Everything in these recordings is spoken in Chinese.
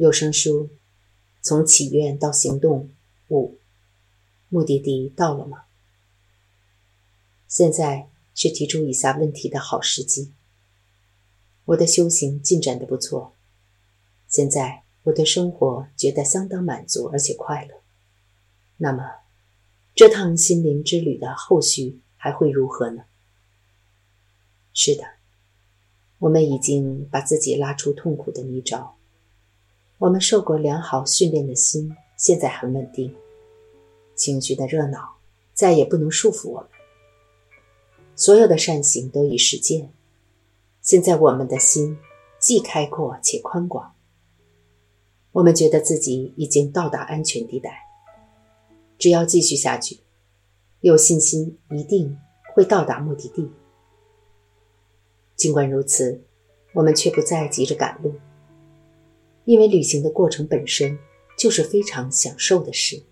有声书，从祈愿到行动五，目的地到了吗？现在是提出以下问题的好时机。我的修行进展的不错，现在我对生活觉得相当满足而且快乐。那么，这趟心灵之旅的后续还会如何呢？是的，我们已经把自己拉出痛苦的泥沼。我们受过良好训练的心现在很稳定，情绪的热闹再也不能束缚我们。所有的善行都已实践，现在我们的心既开阔且宽广。我们觉得自己已经到达安全地带，只要继续下去，有信心一定会到达目的地。尽管如此，我们却不再急着赶路。因为旅行的过程本身就是非常享受的事，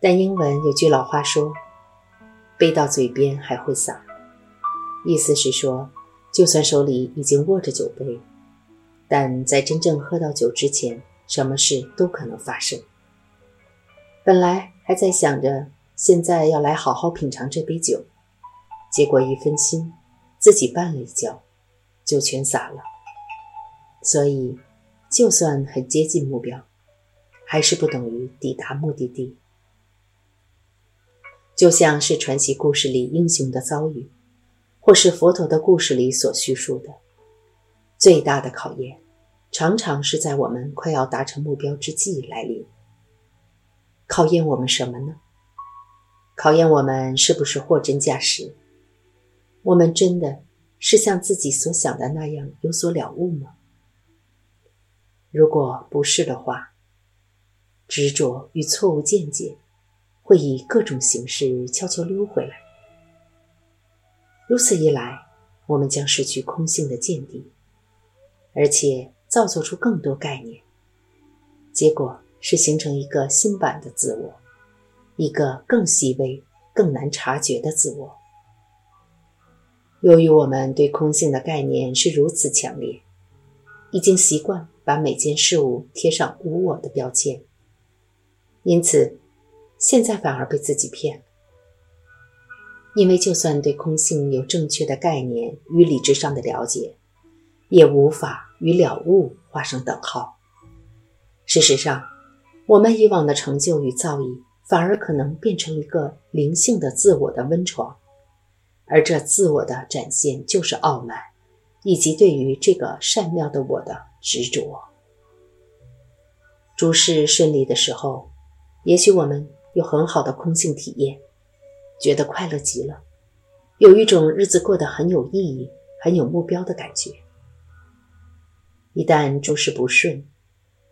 但英文有句老话说：“杯到嘴边还会洒”，意思是说，就算手里已经握着酒杯，但在真正喝到酒之前，什么事都可能发生。本来还在想着现在要来好好品尝这杯酒，结果一分心，自己绊了一跤，酒全洒了。所以，就算很接近目标，还是不等于抵达目的地。就像是传奇故事里英雄的遭遇，或是佛陀的故事里所叙述的，最大的考验，常常是在我们快要达成目标之际来临。考验我们什么呢？考验我们是不是货真价实？我们真的是像自己所想的那样有所了悟吗？如果不是的话，执着与错误见解会以各种形式悄悄溜回来。如此一来，我们将失去空性的见地，而且造作出更多概念。结果是形成一个新版的自我，一个更细微、更难察觉的自我。由于我们对空性的概念是如此强烈，已经习惯。把每件事物贴上无我的标签，因此现在反而被自己骗。因为就算对空性有正确的概念与理智上的了解，也无法与了悟画上等号。事实上，我们以往的成就与造诣，反而可能变成一个灵性的自我的温床，而这自我的展现就是傲慢，以及对于这个善妙的我的。执着，诸事顺利的时候，也许我们有很好的空性体验，觉得快乐极了，有一种日子过得很有意义、很有目标的感觉。一旦诸事不顺，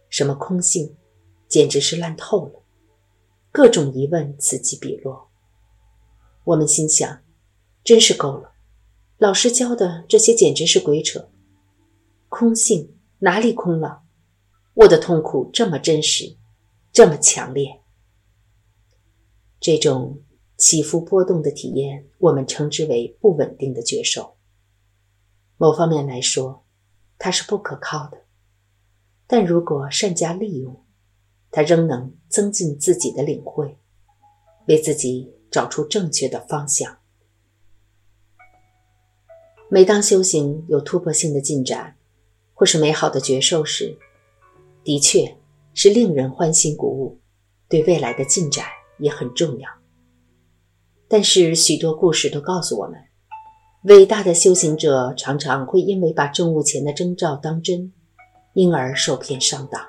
什么空性，简直是烂透了，各种疑问此起彼落。我们心想，真是够了，老师教的这些简直是鬼扯，空性。哪里空了？我的痛苦这么真实，这么强烈。这种起伏波动的体验，我们称之为不稳定的觉受。某方面来说，它是不可靠的；但如果善加利用，它仍能增进自己的领会，为自己找出正确的方向。每当修行有突破性的进展，或是美好的觉受时，的确是令人欢欣鼓舞，对未来的进展也很重要。但是许多故事都告诉我们，伟大的修行者常常会因为把证悟前的征兆当真，因而受骗上当。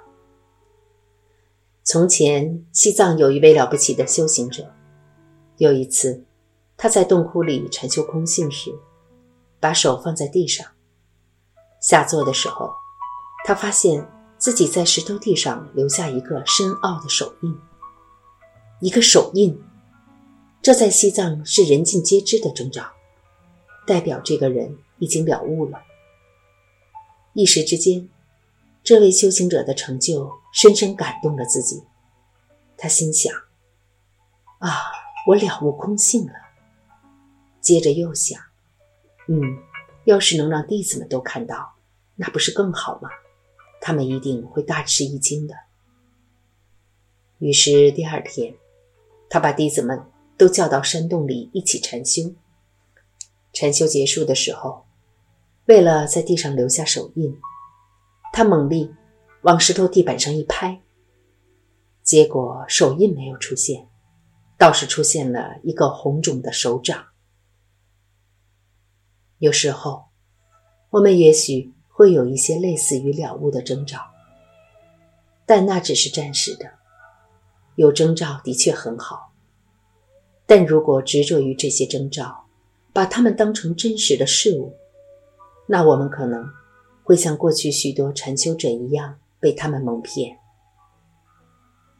从前，西藏有一位了不起的修行者，有一次，他在洞窟里禅修空性时，把手放在地上。下坐的时候，他发现自己在石头地上留下一个深奥的手印。一个手印，这在西藏是人尽皆知的征兆，代表这个人已经了悟了。一时之间，这位修行者的成就深深感动了自己。他心想：“啊，我了悟空性了。”接着又想：“嗯，要是能让弟子们都看到。”那不是更好吗？他们一定会大吃一惊的。于是第二天，他把弟子们都叫到山洞里一起禅修。禅修结束的时候，为了在地上留下手印，他猛力往石头地板上一拍，结果手印没有出现，倒是出现了一个红肿的手掌。有时候，我们也许会有一些类似于了悟的征兆，但那只是暂时的。有征兆的确很好，但如果执着于这些征兆，把它们当成真实的事物，那我们可能会像过去许多禅修者一样被他们蒙骗。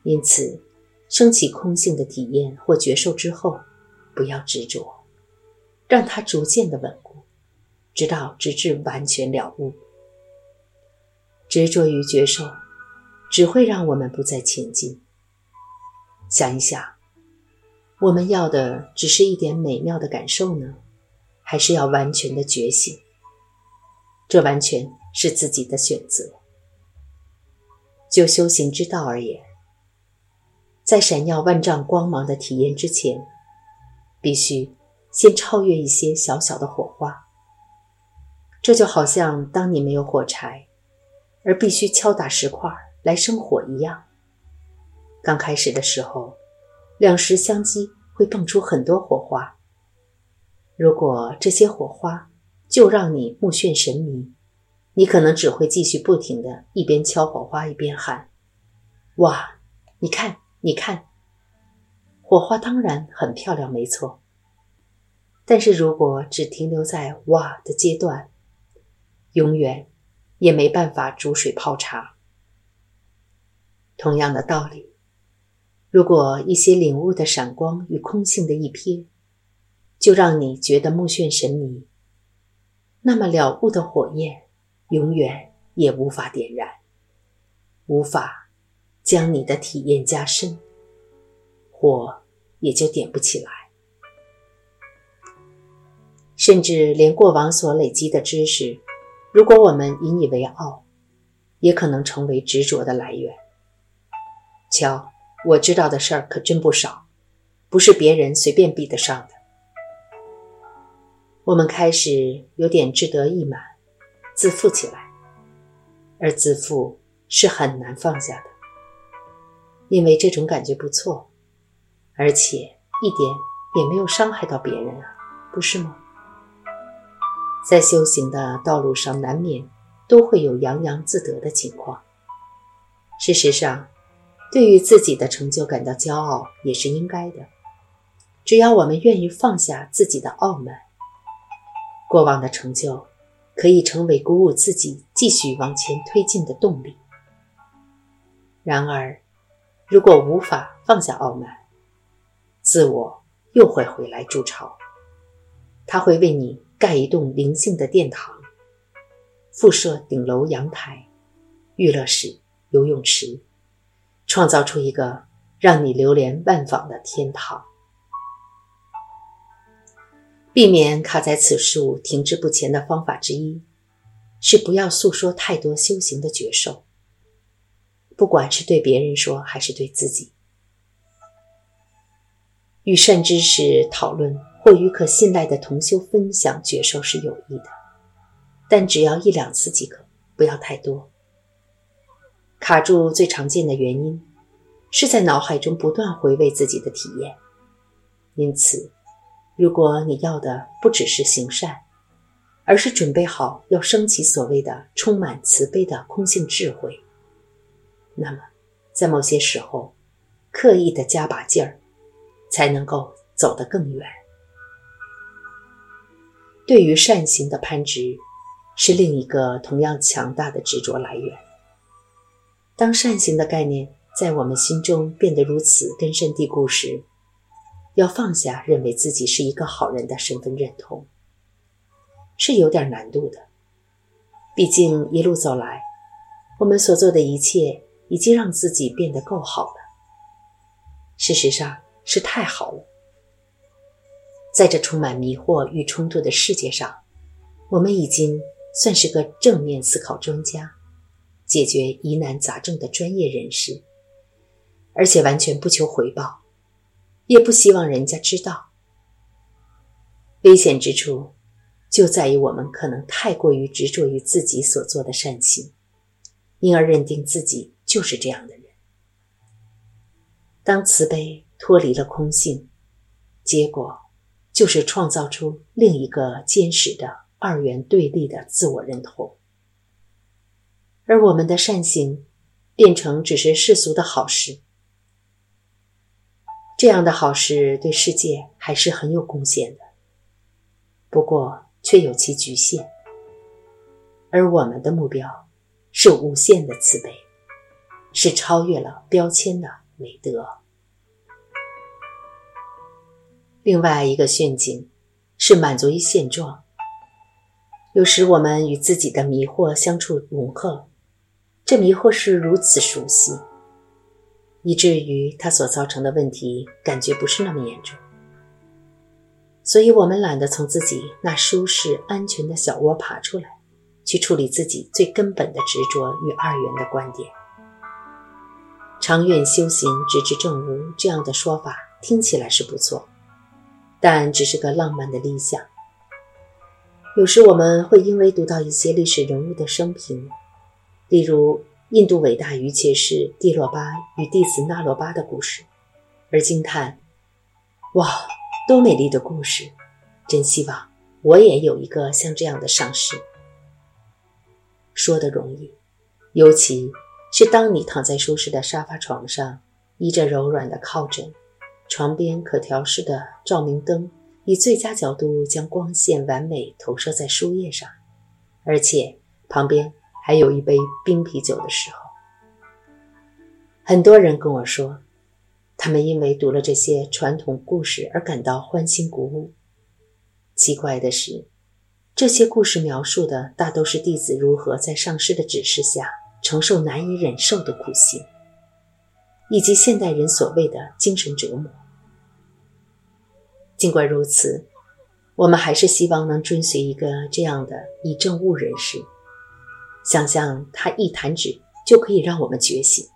因此，升起空性的体验或觉受之后，不要执着，让它逐渐的稳固，直到直至完全了悟。执着于觉受，只会让我们不再前进。想一想，我们要的只是一点美妙的感受呢，还是要完全的觉醒？这完全是自己的选择。就修行之道而言，在闪耀万丈光芒的体验之前，必须先超越一些小小的火花。这就好像当你没有火柴，而必须敲打石块来生火一样。刚开始的时候，两石相击会蹦出很多火花。如果这些火花就让你目眩神迷，你可能只会继续不停的一边敲火花一边喊：“哇，你看，你看！”火花当然很漂亮，没错。但是如果只停留在“哇”的阶段，永远也没办法煮水泡茶。同样的道理。如果一些领悟的闪光与空性的一瞥，就让你觉得目眩神迷，那么了悟的火焰永远也无法点燃，无法将你的体验加深，火也就点不起来。甚至连过往所累积的知识，如果我们引以为傲，也可能成为执着的来源。瞧。我知道的事儿可真不少，不是别人随便比得上的。我们开始有点志得意满，自负起来，而自负是很难放下的，因为这种感觉不错，而且一点也没有伤害到别人啊，不是吗？在修行的道路上，难免都会有洋洋自得的情况。事实上。对于自己的成就感到骄傲也是应该的，只要我们愿意放下自己的傲慢，过往的成就可以成为鼓舞自己继续往前推进的动力。然而，如果无法放下傲慢，自我又会回来筑巢，他会为你盖一栋灵性的殿堂，附设顶楼、阳台、娱乐室、游泳池。创造出一个让你流连忘返的天堂。避免卡在此处停滞不前的方法之一，是不要诉说太多修行的觉受，不管是对别人说还是对自己。与善知识讨论或与可信赖的同修分享觉受是有益的，但只要一两次即可，不要太多。卡住最常见的原因，是在脑海中不断回味自己的体验。因此，如果你要的不只是行善，而是准备好要升起所谓的充满慈悲的空性智慧，那么，在某些时候，刻意的加把劲儿，才能够走得更远。对于善行的攀执，是另一个同样强大的执着来源。当善行的概念在我们心中变得如此根深蒂固时，要放下认为自己是一个好人的身份认同，是有点难度的。毕竟一路走来，我们所做的一切已经让自己变得够好了。事实上是太好了。在这充满迷惑与冲突的世界上，我们已经算是个正面思考专家。解决疑难杂症的专业人士，而且完全不求回报，也不希望人家知道。危险之处就在于我们可能太过于执着于自己所做的善行，因而认定自己就是这样的人。当慈悲脱离了空性，结果就是创造出另一个坚实的二元对立的自我认同。而我们的善行变成只是世俗的好事，这样的好事对世界还是很有贡献的，不过却有其局限。而我们的目标是无限的慈悲，是超越了标签的美德。另外一个陷阱是满足于现状，有时我们与自己的迷惑相处融合。这迷惑是如此熟悉，以至于它所造成的问题感觉不是那么严重，所以我们懒得从自己那舒适安全的小窝爬出来，去处理自己最根本的执着与二元的观点。长远修行直至正悟这样的说法听起来是不错，但只是个浪漫的理想。有时我们会因为读到一些历史人物的生平。例如，印度伟大瑜伽士蒂洛巴与弟子那罗巴的故事，而惊叹：“哇，多美丽的故事！真希望我也有一个像这样的上师。”说的容易，尤其是当你躺在舒适的沙发床上，依着柔软的靠枕，床边可调式的照明灯以最佳角度将光线完美投射在书页上，而且旁边。还有一杯冰啤酒的时候，很多人跟我说，他们因为读了这些传统故事而感到欢欣鼓舞。奇怪的是，这些故事描述的大都是弟子如何在上师的指示下承受难以忍受的苦行，以及现代人所谓的精神折磨。尽管如此，我们还是希望能追随一个这样的以正悟人士。想象他一弹指就可以让我们觉醒。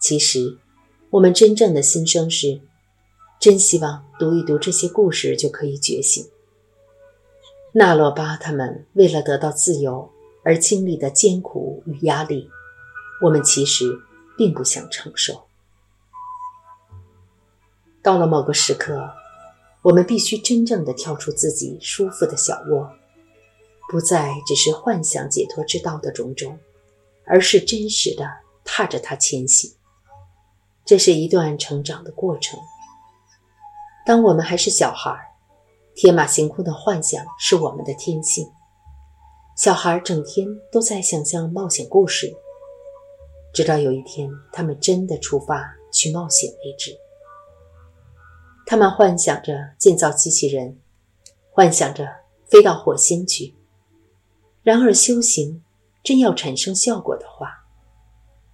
其实，我们真正的心声是，真希望读一读这些故事就可以觉醒。纳洛巴他们为了得到自由而经历的艰苦与压力，我们其实并不想承受。到了某个时刻，我们必须真正的跳出自己舒服的小窝。不再只是幻想解脱之道的种种，而是真实的踏着它前行。这是一段成长的过程。当我们还是小孩，天马行空的幻想是我们的天性。小孩整天都在想象冒险故事，直到有一天他们真的出发去冒险为止。他们幻想着建造机器人，幻想着飞到火星去。然而，修行真要产生效果的话，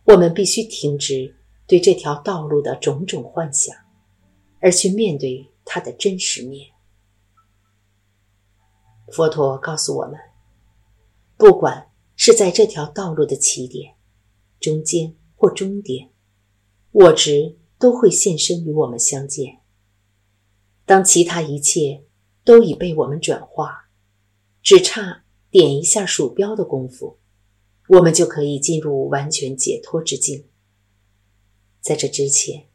我们必须停止对这条道路的种种幻想，而去面对它的真实面。佛陀告诉我们，不管是在这条道路的起点、中间或终点，我执都会现身与我们相见。当其他一切都已被我们转化，只差。点一下鼠标的功夫，我们就可以进入完全解脱之境。在这之前，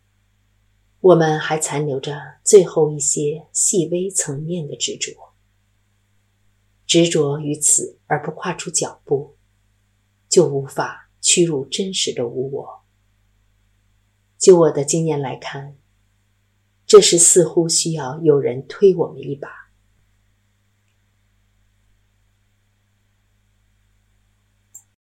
我们还残留着最后一些细微层面的执着，执着于此而不跨出脚步，就无法屈辱真实的无我。就我的经验来看，这时似乎需要有人推我们一把。